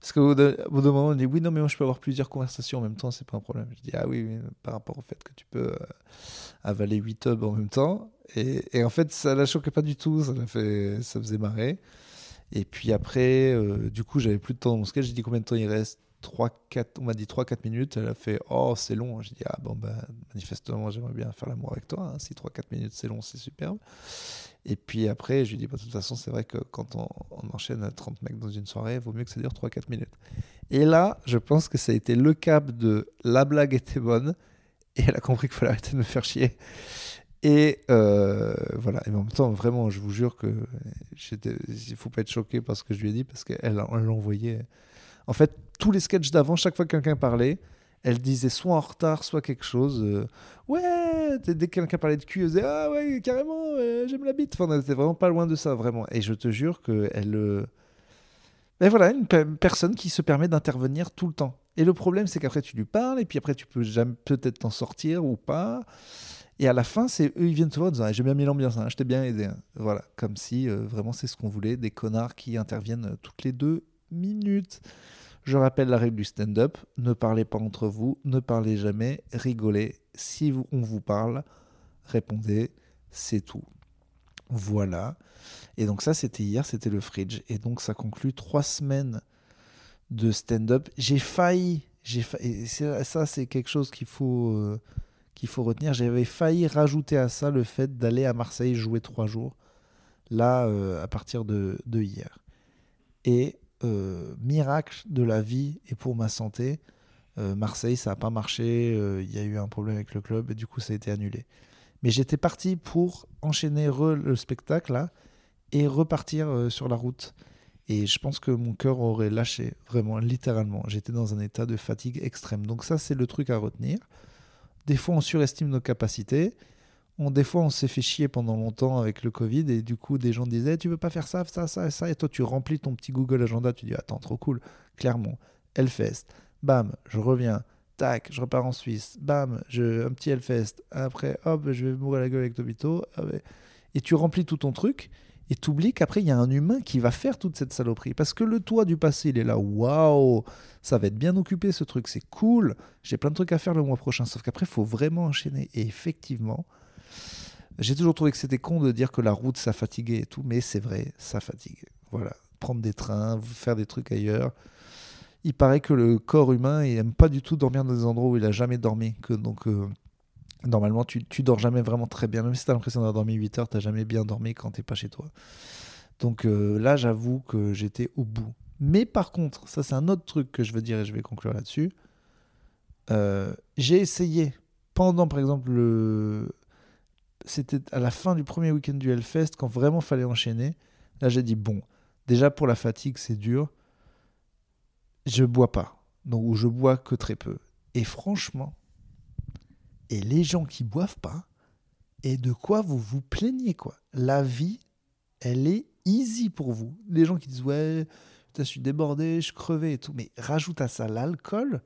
B: Parce qu'au bout d'un moment, on dit, oui, non, mais moi, je peux avoir plusieurs conversations en même temps, c'est pas un problème. Je dis, ah oui, par rapport au fait que tu peux euh, avaler 8 tubs en même temps. Et, et en fait, ça la choquait pas du tout, ça, l'a fait, ça faisait marrer. Et puis après, euh, du coup, j'avais plus de temps dans mon sketch. J'ai dit combien de temps il reste? 3, 4, On m'a dit 3-4 minutes. Elle a fait Oh, c'est long. J'ai dit Ah, bon, bah, manifestement, j'aimerais bien faire l'amour avec toi. hein. Si 3-4 minutes, c'est long, c'est superbe. Et puis après, je lui dit bah, De toute façon, c'est vrai que quand on, on enchaîne à 30 mecs dans une soirée, il vaut mieux que ça dure 3-4 minutes. Et là, je pense que ça a été le cap de la blague était bonne. Et elle a compris qu'il fallait arrêter de me faire chier. Et euh, voilà. Et en même temps, vraiment, je vous jure que il faut pas être choqué par ce que je lui ai dit parce qu'elle elle l'a envoyé. En fait, tous les sketchs d'avant, chaque fois que quelqu'un parlait, elle disait soit en retard, soit quelque chose. euh, ouais, dès que quelqu'un parlait de cul, elle disait ah ouais, carrément, j'aime la bite. Enfin, on était vraiment pas loin de ça, vraiment. Et je te jure que elle. euh, Mais voilà, une pe- personne qui se permet d'intervenir tout le temps. Et le problème, c'est qu'après, tu lui parles, et puis après, tu peux peut-être t'en sortir ou pas. Et à la fin, c'est eux, ils viennent te voir en disant Ah, J'ai bien mis l'ambiance, hein, je t'ai bien aidé. hein. Voilà, comme si euh, vraiment c'est ce qu'on voulait, des connards qui interviennent euh, toutes les deux minutes. Je rappelle la règle du stand-up ne parlez pas entre vous, ne parlez jamais, rigolez. Si on vous parle, répondez, c'est tout. Voilà. Et donc, ça, c'était hier, c'était le fridge. Et donc, ça conclut trois semaines de stand-up. J'ai failli, ça, c'est quelque chose qu'il faut. euh, faut retenir. J'avais failli rajouter à ça le fait d'aller à Marseille jouer trois jours, là, euh, à partir de, de hier. Et euh, miracle de la vie et pour ma santé, euh, Marseille, ça n'a pas marché, euh, il y a eu un problème avec le club et du coup, ça a été annulé. Mais j'étais parti pour enchaîner le spectacle là et repartir sur la route. Et je pense que mon cœur aurait lâché, vraiment, littéralement. J'étais dans un état de fatigue extrême. Donc ça, c'est le truc à retenir. Des fois, on surestime nos capacités. On, des fois, on s'est fait chier pendant longtemps avec le Covid et du coup, des gens disaient Tu veux pas faire ça, ça, ça, ça. Et toi, tu remplis ton petit Google Agenda. Tu dis Attends, trop cool. Clairement, Hellfest. Bam, je reviens. Tac, je repars en Suisse. Bam, je, un petit Hellfest. Après, hop, je vais mourir la gueule avec Tobito. Ah. Et tu remplis tout ton truc et tu oublies qu'après, il y a un humain qui va faire toute cette saloperie. Parce que le toi du passé, il est là. Waouh, ça va être bien occupé ce truc, c'est cool. J'ai plein de trucs à faire le mois prochain. Sauf qu'après, il faut vraiment enchaîner. Et effectivement, j'ai toujours trouvé que c'était con de dire que la route, ça fatiguait et tout. Mais c'est vrai, ça fatigue. Voilà. Prendre des trains, faire des trucs ailleurs. Il paraît que le corps humain, il aime pas du tout dormir dans des endroits où il a jamais dormi. Que donc. euh, Normalement, tu, tu dors jamais vraiment très bien. Même si tu as l'impression d'avoir dormi 8 heures, tu jamais bien dormi quand tu pas chez toi. Donc euh, là, j'avoue que j'étais au bout. Mais par contre, ça c'est un autre truc que je veux dire et je vais conclure là-dessus. Euh, j'ai essayé pendant, par exemple, le... c'était à la fin du premier week-end du Hellfest, quand vraiment fallait enchaîner. Là, j'ai dit bon, déjà pour la fatigue, c'est dur. Je bois pas, donc ou je bois que très peu. Et franchement, et les gens qui boivent pas, et de quoi vous vous plaignez quoi? La vie, elle est easy pour vous. Les gens qui disent ouais, je suis débordé, je crevé et tout, mais rajoute à ça l'alcool,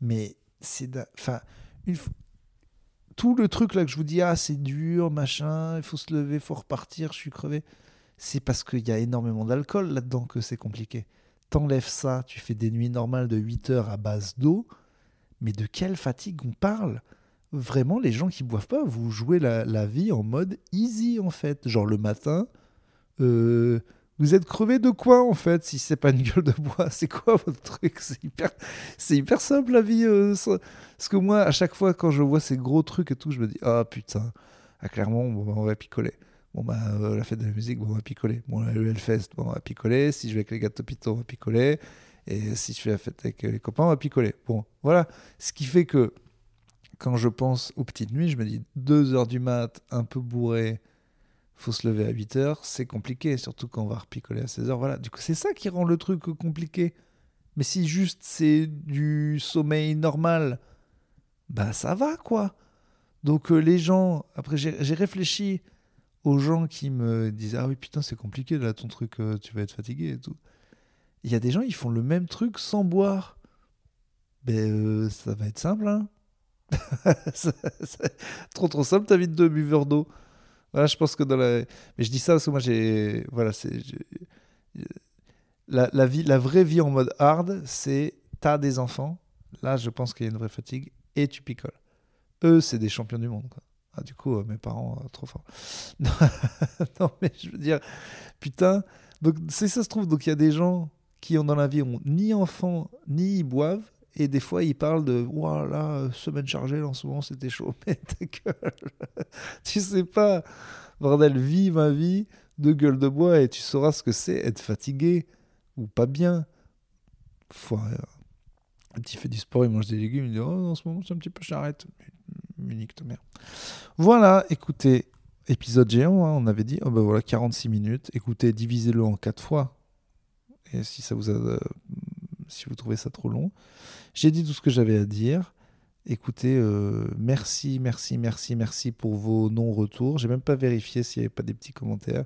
B: mais c'est. Enfin, une tout le truc là que je vous dis, ah, c'est dur, machin, il faut se lever, il faut repartir, je suis crevé. C'est parce qu'il y a énormément d'alcool là-dedans que c'est compliqué. T'enlèves ça, tu fais des nuits normales de 8 heures à base d'eau, mais de quelle fatigue on parle? Vraiment, les gens qui boivent pas, vous jouez la, la vie en mode easy en fait. Genre le matin, euh, vous êtes crevé de quoi en fait si c'est pas une gueule de bois? C'est quoi votre truc? C'est hyper, simple la vie. Euh, parce que moi, à chaque fois quand je vois ces gros trucs et tout, je me dis ah putain, ah, clairement on va picoler. Bon bah euh, la fête de la musique, on va picoler. Bon le Hellfest, on va picoler. Si je vais avec les gars de Topito, on va picoler. Et si je fais la fête avec les copains, on va picoler. Bon voilà, ce qui fait que quand je pense aux petites nuits, je me dis 2 heures du mat, un peu bourré faut se lever à 8 heures, c'est compliqué, surtout quand on va repicoler à 16 heures. Voilà, du coup, c'est ça qui rend le truc compliqué. Mais si juste c'est du sommeil normal, bah ça va quoi. Donc euh, les gens, après j'ai réfléchi aux gens qui me disaient ah oui putain c'est compliqué là ton truc, euh, tu vas être fatigué et tout. Il y a des gens ils font le même truc sans boire. Ben euh, ça va être simple hein. trop trop simple ta vie de buveur d'eau. Je pense que dans la. Mais je dis ça parce que moi, j'ai. Voilà, c'est. La, vraie vie en mode hard, c'est t'as des enfants. Là, je pense qu'il y a une vraie fatigue et tu picoles. Eux, c'est des champions du monde. Ah, du coup, euh, mes parents, euh, trop forts. non, mais je veux dire, putain. Donc, c'est ça se trouve. Donc, il y a des gens qui ont dans la vie ont ni enfants ni ils boivent et des fois, il parle de voilà, semaine chargée, en ce moment, c'était chaud. Mais ta gueule, tu sais pas, bordel, vis ma vie de gueule de bois et tu sauras ce que c'est être fatigué ou pas bien. Foiré. Un petit fait du sport, il mange des légumes, il dit Oh, en ce moment, c'est un petit peu charrette. Unique ta mère. Voilà, écoutez, épisode géant, hein, on avait dit oh ben voilà, 46 minutes. Écoutez, divisez-le en 4 fois. Et si ça vous a euh, si vous trouvez ça trop long. J'ai dit tout ce que j'avais à dire. Écoutez, euh, merci, merci, merci, merci pour vos non-retours. J'ai même pas vérifié s'il n'y avait pas des petits commentaires.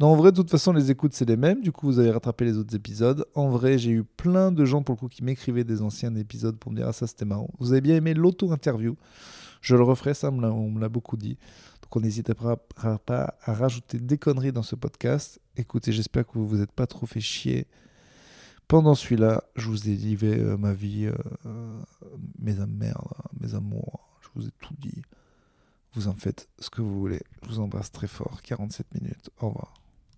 B: Non, en vrai, de toute façon, les écoutes, c'est les mêmes. Du coup, vous avez rattrapé les autres épisodes. En vrai, j'ai eu plein de gens, pour le coup, qui m'écrivaient des anciens épisodes pour me dire Ah, ça, c'était marrant. Vous avez bien aimé l'auto-interview. Je le referai, ça, on me l'a beaucoup dit. Donc, on n'hésitera pas à rajouter des conneries dans ce podcast. Écoutez, j'espère que vous vous êtes pas trop fait chier pendant celui-là, je vous ai livré euh, ma vie, euh, euh, mes amours, mes amours. Je vous ai tout dit. Vous en faites ce que vous voulez. Je vous embrasse très fort. 47 minutes. Au revoir.